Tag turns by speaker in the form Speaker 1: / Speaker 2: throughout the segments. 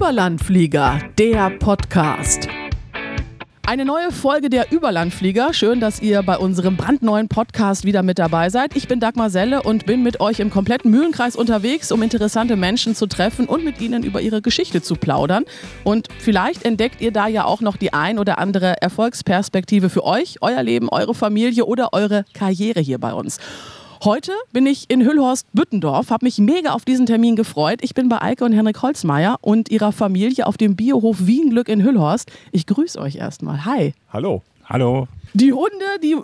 Speaker 1: Überlandflieger, der Podcast. Eine neue Folge der Überlandflieger. Schön, dass ihr bei unserem brandneuen Podcast wieder mit dabei seid. Ich bin Dagmar Selle und bin mit euch im kompletten Mühlenkreis unterwegs, um interessante Menschen zu treffen und mit ihnen über ihre Geschichte zu plaudern. Und vielleicht entdeckt ihr da ja auch noch die ein oder andere Erfolgsperspektive für euch, euer Leben, eure Familie oder eure Karriere hier bei uns. Heute bin ich in Hüllhorst-Büttendorf, habe mich mega auf diesen Termin gefreut. Ich bin bei Eike und Henrik Holzmeier und ihrer Familie auf dem Biohof Wienglück in Hüllhorst. Ich grüße euch erstmal. Hi.
Speaker 2: Hallo. Hallo.
Speaker 1: Die Hunde, die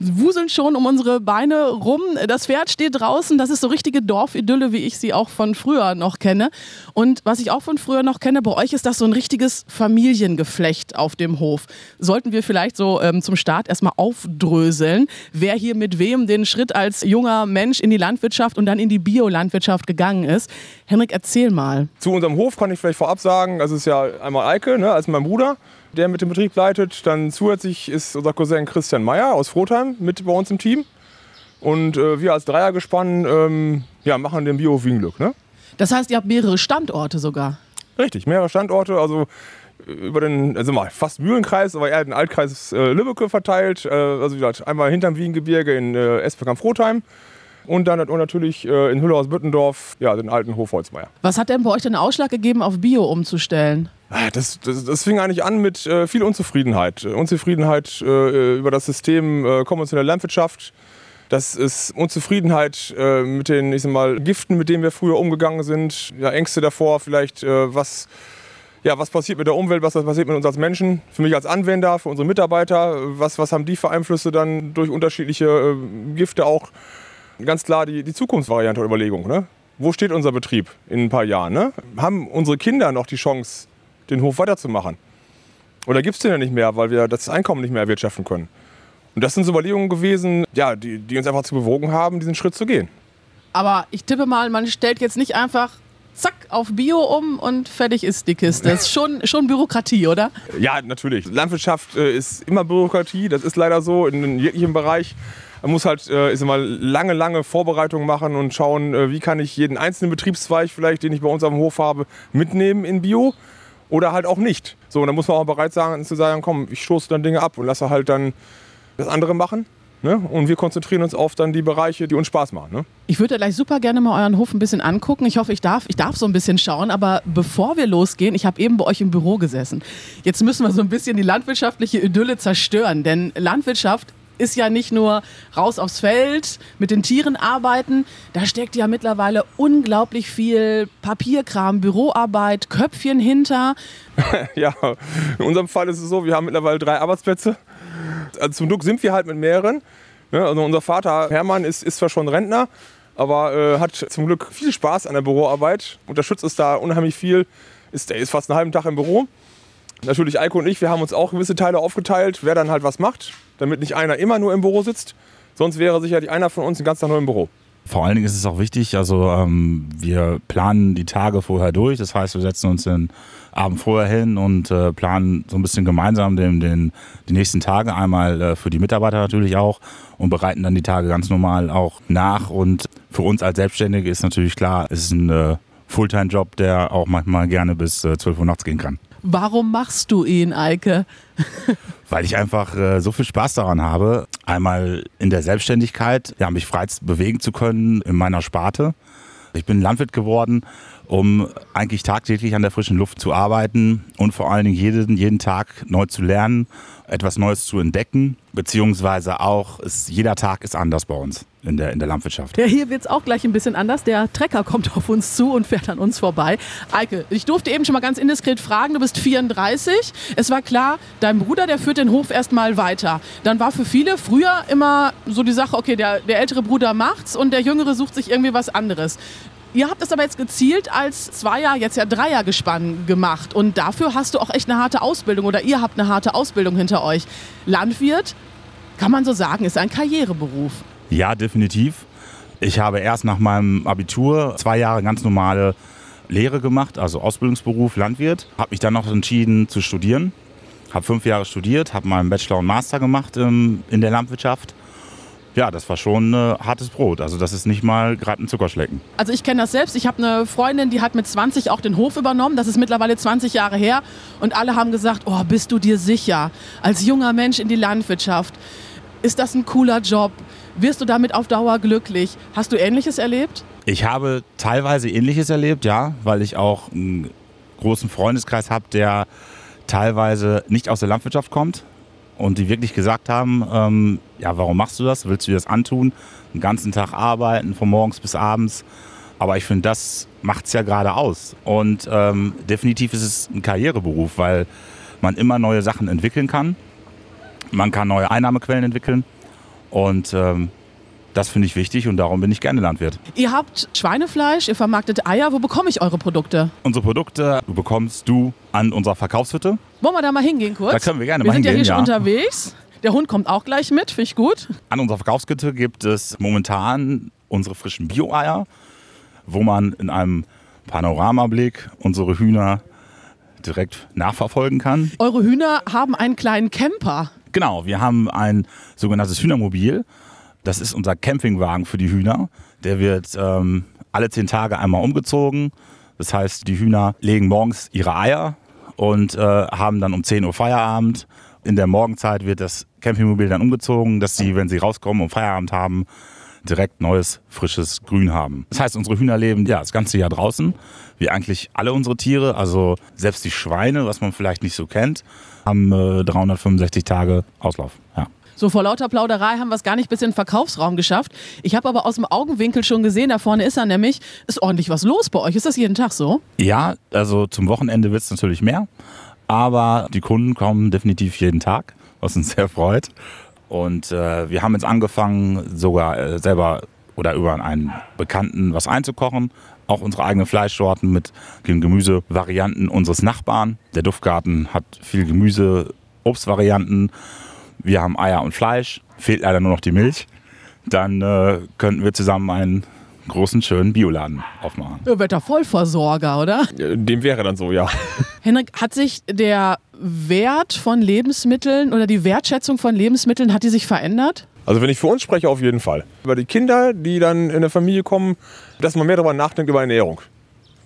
Speaker 1: wuseln schon um unsere Beine rum. Das Pferd steht draußen. Das ist so richtige Dorfidylle, wie ich sie auch von früher noch kenne. Und was ich auch von früher noch kenne, bei euch ist das so ein richtiges Familiengeflecht auf dem Hof. Sollten wir vielleicht so ähm, zum Start erstmal aufdröseln, wer hier mit wem den Schritt als junger Mensch in die Landwirtschaft und dann in die Biolandwirtschaft gegangen ist. Henrik, erzähl mal.
Speaker 2: Zu unserem Hof kann ich vielleicht vorab sagen, das ist ja einmal Eike, ne, als mein Bruder der mit dem Betrieb leitet. Dann zusätzlich ist unser Cousin Christian Meyer aus Frotheim mit bei uns im Team. Und äh, wir als Dreiergespann ähm, ja, machen den Bio Wienglück. Ne?
Speaker 1: Das heißt, ihr habt mehrere Standorte sogar?
Speaker 2: Richtig, mehrere Standorte. Also äh, über den, also mal fast Mühlenkreis, aber eher den Altkreis äh, Lübbecke verteilt. Äh, also wie gesagt, einmal hinterm Wiengebirge in äh, Esbeck am Frotheim. Und dann und natürlich äh, in Hülle-aus-Büttendorf ja, den alten Hof Holzmeier.
Speaker 1: Was hat denn bei euch den Ausschlag gegeben, auf Bio umzustellen?
Speaker 2: Ah, das, das, das, fing eigentlich an mit äh, viel Unzufriedenheit. Unzufriedenheit äh, über das System äh, konventionelle Landwirtschaft. Das ist Unzufriedenheit äh, mit den ich sag mal, Giften, mit denen wir früher umgegangen sind. Ja, Ängste davor, vielleicht, äh, was, ja, was passiert mit der Umwelt, was passiert mit uns als Menschen. Für mich als Anwender, für unsere Mitarbeiter, was, was haben die für Einflüsse dann durch unterschiedliche äh, Gifte auch. Ganz klar die, die Zukunftsvariante Überlegung. Ne? Wo steht unser Betrieb in ein paar Jahren? Ne? Haben unsere Kinder noch die Chance, den Hof weiterzumachen? Oder gibt es den ja nicht mehr, weil wir das Einkommen nicht mehr erwirtschaften können? Und das sind so Überlegungen gewesen, ja, die, die uns einfach zu bewogen haben, diesen Schritt zu gehen.
Speaker 1: Aber ich tippe mal, man stellt jetzt nicht einfach zack auf Bio um und fertig ist die Kiste. Das ist schon, schon Bürokratie, oder?
Speaker 2: Ja, natürlich. Landwirtschaft äh, ist immer Bürokratie, das ist leider so in jeglichem Bereich. Man muss halt äh, ist mal lange, lange Vorbereitungen machen und schauen, äh, wie kann ich jeden einzelnen Betriebszweig vielleicht, den ich bei uns am Hof habe, mitnehmen in Bio oder halt auch nicht. So, und dann muss man auch bereit sein zu sagen, komm, ich stoße dann Dinge ab und lasse halt dann das andere machen. Ne? Und wir konzentrieren uns auf dann die Bereiche, die uns Spaß machen. Ne?
Speaker 1: Ich würde gleich super gerne mal euren Hof ein bisschen angucken. Ich hoffe, ich darf, ich darf so ein bisschen schauen. Aber bevor wir losgehen, ich habe eben bei euch im Büro gesessen. Jetzt müssen wir so ein bisschen die landwirtschaftliche Idylle zerstören. Denn Landwirtschaft ist ja nicht nur raus aufs Feld, mit den Tieren arbeiten. Da steckt ja mittlerweile unglaublich viel Papierkram, Büroarbeit, Köpfchen hinter.
Speaker 2: ja, in unserem Fall ist es so, wir haben mittlerweile drei Arbeitsplätze. Also zum Glück sind wir halt mit mehreren. Also unser Vater Hermann ist, ist zwar schon Rentner, aber äh, hat zum Glück viel Spaß an der Büroarbeit, unterstützt es da unheimlich viel. Ist, er ist fast einen halben Tag im Büro. Natürlich Eiko und ich, wir haben uns auch gewisse Teile aufgeteilt, wer dann halt was macht, damit nicht einer immer nur im Büro sitzt. Sonst wäre sicherlich einer von uns den ganzen Tag nur im Büro.
Speaker 3: Vor allen Dingen ist es auch wichtig, also ähm, wir planen die Tage vorher durch. Das heißt, wir setzen uns den Abend vorher hin und äh, planen so ein bisschen gemeinsam den, den, die nächsten Tage einmal äh, für die Mitarbeiter natürlich auch und bereiten dann die Tage ganz normal auch nach. Und für uns als Selbstständige ist natürlich klar, es ist ein äh, Fulltime-Job, der auch manchmal gerne bis äh, 12 Uhr nachts gehen kann.
Speaker 1: Warum machst du ihn, Eike?
Speaker 3: Weil ich einfach äh, so viel Spaß daran habe, einmal in der Selbstständigkeit, ja, mich frei bewegen zu können in meiner Sparte. Ich bin Landwirt geworden, um eigentlich tagtäglich an der frischen Luft zu arbeiten und vor allen Dingen jeden, jeden Tag neu zu lernen, etwas Neues zu entdecken, beziehungsweise auch, ist, jeder Tag ist anders bei uns in der, in der Landwirtschaft.
Speaker 1: Ja, hier wird es auch gleich ein bisschen anders. Der Trecker kommt auf uns zu und fährt an uns vorbei. Eike, ich durfte eben schon mal ganz indiskret fragen, du bist 34. Es war klar, dein Bruder, der führt den Hof erstmal weiter. Dann war für viele früher immer so die Sache, okay, der, der ältere Bruder macht's und der jüngere sucht sich irgendwie was anderes. Ihr habt das aber jetzt gezielt als Zweier, jetzt ja Dreiergespann gemacht. Und dafür hast du auch echt eine harte Ausbildung oder ihr habt eine harte Ausbildung hinter euch. Landwirt, kann man so sagen, ist ein Karriereberuf.
Speaker 3: Ja, definitiv. Ich habe erst nach meinem Abitur zwei Jahre ganz normale Lehre gemacht, also Ausbildungsberuf Landwirt. Habe mich dann noch entschieden zu studieren. Habe fünf Jahre studiert, habe meinen Bachelor und Master gemacht in der Landwirtschaft ja, das war schon äh, hartes Brot. Also das ist nicht mal gerade ein Zuckerschlecken.
Speaker 1: Also ich kenne das selbst. Ich habe eine Freundin, die hat mit 20 auch den Hof übernommen. Das ist mittlerweile 20 Jahre her. Und alle haben gesagt, oh, bist du dir sicher? Als junger Mensch in die Landwirtschaft. Ist das ein cooler Job? Wirst du damit auf Dauer glücklich? Hast du Ähnliches erlebt?
Speaker 3: Ich habe teilweise Ähnliches erlebt, ja, weil ich auch einen großen Freundeskreis habe, der teilweise nicht aus der Landwirtschaft kommt und die wirklich gesagt haben, ähm, ja, warum machst du das? Willst du dir das antun? Den ganzen Tag arbeiten, von morgens bis abends. Aber ich finde, das macht es ja gerade aus. Und ähm, definitiv ist es ein Karriereberuf, weil man immer neue Sachen entwickeln kann. Man kann neue Einnahmequellen entwickeln. Und ähm, das finde ich wichtig und darum bin ich gerne Landwirt.
Speaker 1: Ihr habt Schweinefleisch, ihr vermarktet Eier. Wo bekomme ich eure Produkte?
Speaker 3: Unsere Produkte bekommst du an unserer Verkaufshütte.
Speaker 1: Wollen wir da mal hingehen kurz?
Speaker 3: Da können wir gerne
Speaker 1: wir
Speaker 3: mal
Speaker 1: sind ja
Speaker 3: hingehen,
Speaker 1: hier schon
Speaker 3: ja.
Speaker 1: unterwegs. Der Hund kommt auch gleich mit, finde ich gut.
Speaker 3: An unserer Verkaufskette gibt es momentan unsere frischen Bio-Eier, wo man in einem Panoramablick unsere Hühner direkt nachverfolgen kann.
Speaker 1: Eure Hühner haben einen kleinen Camper.
Speaker 3: Genau, wir haben ein sogenanntes Hühnermobil. Das ist unser Campingwagen für die Hühner. Der wird ähm, alle zehn Tage einmal umgezogen. Das heißt, die Hühner legen morgens ihre Eier und äh, haben dann um 10 Uhr Feierabend. In der Morgenzeit wird das Campingmobil dann umgezogen, dass sie, wenn sie rauskommen und Feierabend haben, direkt neues, frisches Grün haben. Das heißt, unsere Hühner leben ja das ganze Jahr draußen, wie eigentlich alle unsere Tiere. Also selbst die Schweine, was man vielleicht nicht so kennt, haben äh, 365 Tage Auslauf. Ja.
Speaker 1: So vor lauter Plauderei haben wir es gar nicht bis in den Verkaufsraum geschafft. Ich habe aber aus dem Augenwinkel schon gesehen, da vorne ist er nämlich, ist ordentlich was los bei euch. Ist das jeden Tag so?
Speaker 3: Ja, also zum Wochenende wird es natürlich mehr, aber die Kunden kommen definitiv jeden Tag, was uns sehr freut. Und äh, wir haben jetzt angefangen, sogar äh, selber oder über einen Bekannten was einzukochen. Auch unsere eigenen Fleischsorten mit den Gemüsevarianten unseres Nachbarn. Der Duftgarten hat viel Gemüse, Obstvarianten. Wir haben Eier und Fleisch, fehlt leider nur noch die Milch. Dann äh, könnten wir zusammen einen großen, schönen Bioladen aufmachen.
Speaker 1: Werdet Vollversorger, oder?
Speaker 2: Dem wäre dann so, ja.
Speaker 1: Henrik, hat sich der Wert von Lebensmitteln oder die Wertschätzung von Lebensmitteln, hat die sich verändert?
Speaker 2: Also wenn ich für uns spreche, auf jeden Fall. Über die Kinder, die dann in der Familie kommen, dass man mehr darüber nachdenkt über Ernährung.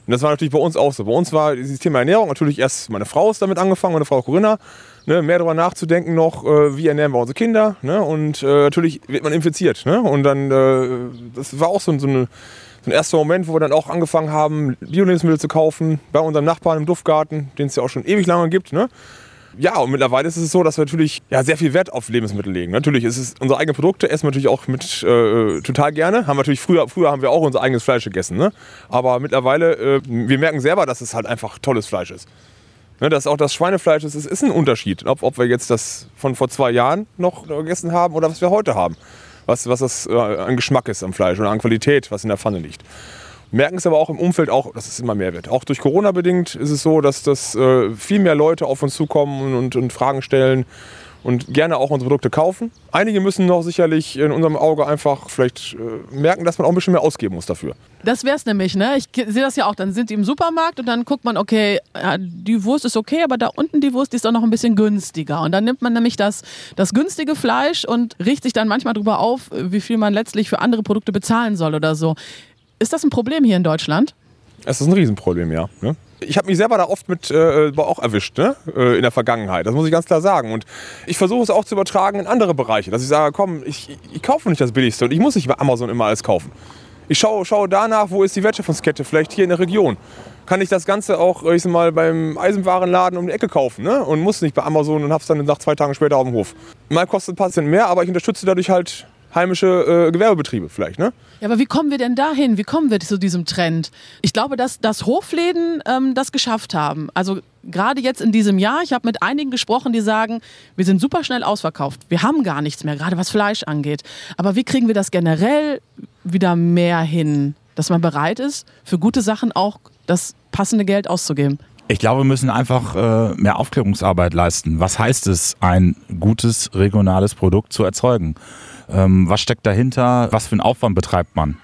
Speaker 2: Und das war natürlich bei uns auch so. Bei uns war dieses Thema Ernährung natürlich erst, meine Frau ist damit angefangen, meine Frau Corinna, ne, mehr darüber nachzudenken noch, äh, wie ernähren wir unsere Kinder. Ne, und äh, natürlich wird man infiziert. Ne, und dann, äh, das war auch so, so, eine, so ein erster Moment, wo wir dann auch angefangen haben, Bio-Lebensmittel zu kaufen, bei unserem Nachbarn im Duftgarten, den es ja auch schon ewig lange gibt. Ne. Ja, und mittlerweile ist es so, dass wir natürlich ja, sehr viel Wert auf Lebensmittel legen. Natürlich ist es unsere eigenen Produkte, essen wir natürlich auch mit äh, total gerne. Haben natürlich früher, früher haben wir auch unser eigenes Fleisch gegessen. Ne? Aber mittlerweile, äh, wir merken selber, dass es halt einfach tolles Fleisch ist. Ne, dass auch das Schweinefleisch ist, ist ein Unterschied, ob, ob wir jetzt das von vor zwei Jahren noch gegessen haben oder was wir heute haben. Was, was das äh, an Geschmack ist am Fleisch oder an Qualität, was in der Pfanne liegt merken es aber auch im Umfeld auch, dass es immer mehr wird. Auch durch Corona bedingt ist es so, dass das äh, viel mehr Leute auf uns zukommen und, und Fragen stellen und gerne auch unsere Produkte kaufen. Einige müssen noch sicherlich in unserem Auge einfach vielleicht äh, merken, dass man auch ein bisschen mehr ausgeben muss dafür.
Speaker 1: Das wär's nämlich, ne? Ich sehe das ja auch. Dann sind die im Supermarkt und dann guckt man, okay, ja, die Wurst ist okay, aber da unten die Wurst die ist doch noch ein bisschen günstiger. Und dann nimmt man nämlich das, das günstige Fleisch und riecht sich dann manchmal darüber auf, wie viel man letztlich für andere Produkte bezahlen soll oder so. Ist das ein Problem hier in Deutschland?
Speaker 2: Es ist ein Riesenproblem, ja. Ne? Ich habe mich selber da oft mit äh, auch erwischt, ne? äh, in der Vergangenheit. Das muss ich ganz klar sagen. Und ich versuche es auch zu übertragen in andere Bereiche. Dass ich sage, komm, ich, ich kaufe nicht das Billigste und ich muss nicht bei Amazon immer alles kaufen. Ich schaue, schaue danach, wo ist die Wertschöpfungskette, vielleicht hier in der Region. Kann ich das Ganze auch, ich sag mal, beim Eisenwarenladen um die Ecke kaufen ne? und muss nicht bei Amazon und hab's dann nach zwei Tagen später auf dem Hof. Mal kostet ein paar Cent mehr, aber ich unterstütze dadurch halt heimische äh, Gewerbebetriebe vielleicht. Ne?
Speaker 1: Ja, aber wie kommen wir denn dahin? Wie kommen wir zu diesem Trend? Ich glaube, dass, dass Hofläden ähm, das geschafft haben. Also gerade jetzt in diesem Jahr, ich habe mit einigen gesprochen, die sagen, wir sind super schnell ausverkauft. Wir haben gar nichts mehr, gerade was Fleisch angeht. Aber wie kriegen wir das generell wieder mehr hin, dass man bereit ist, für gute Sachen auch das passende Geld auszugeben?
Speaker 3: Ich glaube, wir müssen einfach äh, mehr Aufklärungsarbeit leisten. Was heißt es, ein gutes regionales Produkt zu erzeugen? Ähm, was steckt dahinter? Was für einen Aufwand betreibt man?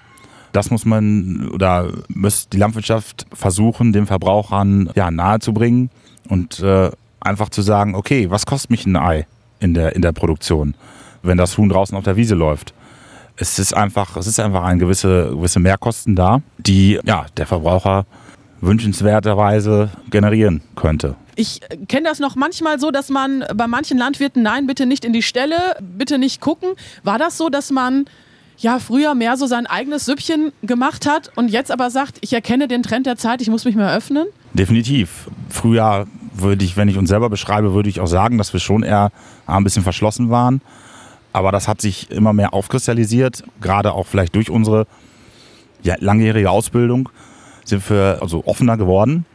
Speaker 3: Das muss man oder muss die Landwirtschaft versuchen, den Verbrauchern ja, nahezubringen und äh, einfach zu sagen, okay, was kostet mich ein Ei in der, in der Produktion, wenn das Huhn draußen auf der Wiese läuft? Es ist einfach, es ist einfach eine gewisse, gewisse Mehrkosten da, die ja, der Verbraucher wünschenswerterweise generieren könnte.
Speaker 1: Ich kenne das noch manchmal so, dass man bei manchen Landwirten, nein, bitte nicht in die Stelle, bitte nicht gucken. War das so, dass man ja früher mehr so sein eigenes Süppchen gemacht hat und jetzt aber sagt, ich erkenne den Trend der Zeit, ich muss mich mehr öffnen?
Speaker 3: Definitiv. Früher würde ich, wenn ich uns selber beschreibe, würde ich auch sagen, dass wir schon eher ein bisschen verschlossen waren. Aber das hat sich immer mehr aufkristallisiert, gerade auch vielleicht durch unsere ja, langjährige Ausbildung sind wir also offener geworden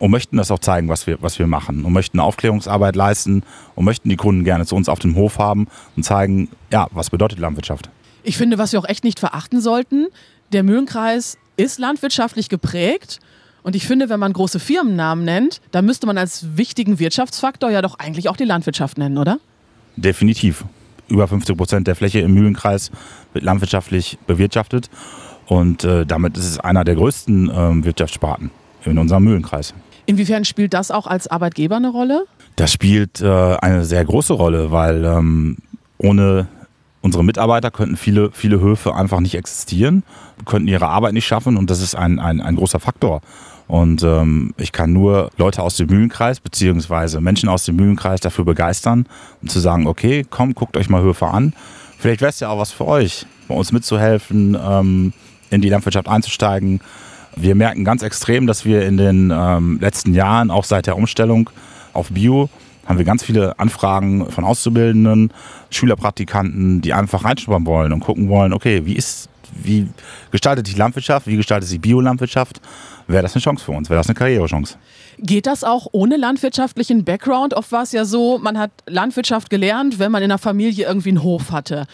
Speaker 3: und möchten das auch zeigen, was wir, was wir machen und möchten Aufklärungsarbeit leisten und möchten die Kunden gerne zu uns auf dem Hof haben und zeigen, ja, was bedeutet Landwirtschaft.
Speaker 1: Ich finde, was wir auch echt nicht verachten sollten, der Mühlenkreis ist landwirtschaftlich geprägt. Und ich finde, wenn man große Firmennamen nennt, dann müsste man als wichtigen Wirtschaftsfaktor ja doch eigentlich auch die Landwirtschaft nennen, oder?
Speaker 3: Definitiv. Über 50 Prozent der Fläche im Mühlenkreis wird landwirtschaftlich bewirtschaftet. Und äh, damit ist es einer der größten äh, Wirtschaftssparten in unserem Mühlenkreis.
Speaker 1: Inwiefern spielt das auch als Arbeitgeber eine Rolle?
Speaker 3: Das spielt äh, eine sehr große Rolle, weil ähm, ohne unsere Mitarbeiter könnten viele, viele Höfe einfach nicht existieren, könnten ihre Arbeit nicht schaffen und das ist ein, ein, ein großer Faktor. Und ähm, ich kann nur Leute aus dem Mühlenkreis beziehungsweise Menschen aus dem Mühlenkreis dafür begeistern, um zu sagen, okay, komm, guckt euch mal Höfe an. Vielleicht wäre es ja auch was für euch, bei uns mitzuhelfen, ähm, in die Landwirtschaft einzusteigen. Wir merken ganz extrem, dass wir in den ähm, letzten Jahren, auch seit der Umstellung auf Bio, haben wir ganz viele Anfragen von Auszubildenden, Schülerpraktikanten, die einfach reinschnuppern wollen und gucken wollen, okay, wie ist, wie gestaltet sich Landwirtschaft, wie gestaltet sich Biolandwirtschaft? Wäre das eine Chance für uns? Wäre das eine Karrierechance?
Speaker 1: Geht das auch ohne landwirtschaftlichen Background? Oft war es ja so, man hat Landwirtschaft gelernt, wenn man in der Familie irgendwie einen Hof hatte.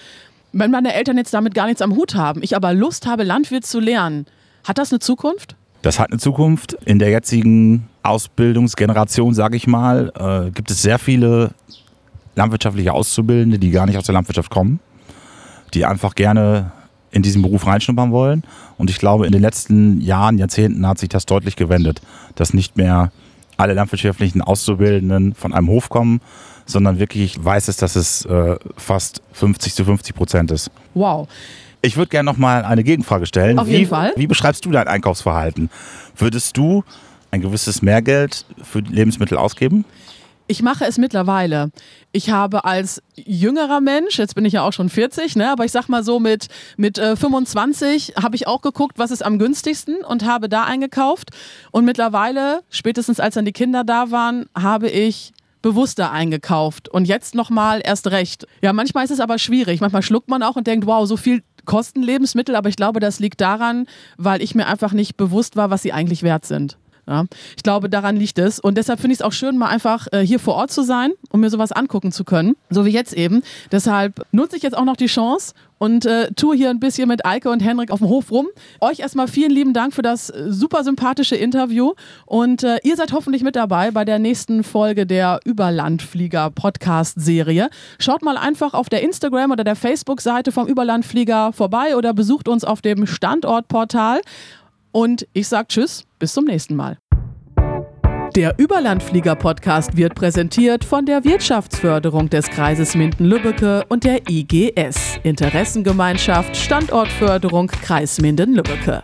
Speaker 1: Wenn meine Eltern jetzt damit gar nichts am Hut haben, ich aber Lust habe, Landwirt zu lernen, hat das eine Zukunft?
Speaker 3: Das hat eine Zukunft. In der jetzigen Ausbildungsgeneration, sage ich mal, äh, gibt es sehr viele landwirtschaftliche Auszubildende, die gar nicht aus der Landwirtschaft kommen, die einfach gerne in diesen Beruf reinschnuppern wollen. Und ich glaube, in den letzten Jahren, Jahrzehnten hat sich das deutlich gewendet, dass nicht mehr alle landwirtschaftlichen Auszubildenden von einem Hof kommen, sondern wirklich weiß es, dass es äh, fast 50 zu 50 Prozent ist.
Speaker 1: Wow.
Speaker 3: Ich würde gerne noch mal eine Gegenfrage stellen.
Speaker 1: Auf jeden
Speaker 3: wie,
Speaker 1: Fall.
Speaker 3: Wie beschreibst du dein Einkaufsverhalten? Würdest du ein gewisses Mehrgeld für Lebensmittel ausgeben?
Speaker 1: Ich mache es mittlerweile. Ich habe als jüngerer Mensch, jetzt bin ich ja auch schon 40, ne, aber ich sag mal so mit, mit äh, 25 habe ich auch geguckt, was ist am günstigsten und habe da eingekauft. Und mittlerweile, spätestens als dann die Kinder da waren, habe ich bewusster eingekauft und jetzt nochmal erst recht. Ja, manchmal ist es aber schwierig. Manchmal schluckt man auch und denkt, wow, so viel kosten Lebensmittel, aber ich glaube, das liegt daran, weil ich mir einfach nicht bewusst war, was sie eigentlich wert sind. Ja, ich glaube, daran liegt es. Und deshalb finde ich es auch schön, mal einfach äh, hier vor Ort zu sein, um mir sowas angucken zu können. So wie jetzt eben. Deshalb nutze ich jetzt auch noch die Chance und äh, tue hier ein bisschen mit Eike und Henrik auf dem Hof rum. Euch erstmal vielen lieben Dank für das äh, super sympathische Interview. Und äh, ihr seid hoffentlich mit dabei bei der nächsten Folge der Überlandflieger Podcast-Serie. Schaut mal einfach auf der Instagram- oder der Facebook-Seite vom Überlandflieger vorbei oder besucht uns auf dem Standortportal. Und ich sage Tschüss, bis zum nächsten Mal. Der Überlandflieger-Podcast wird präsentiert von der Wirtschaftsförderung des Kreises Minden-Lübbecke und der IGS, Interessengemeinschaft Standortförderung Kreis Minden-Lübbecke.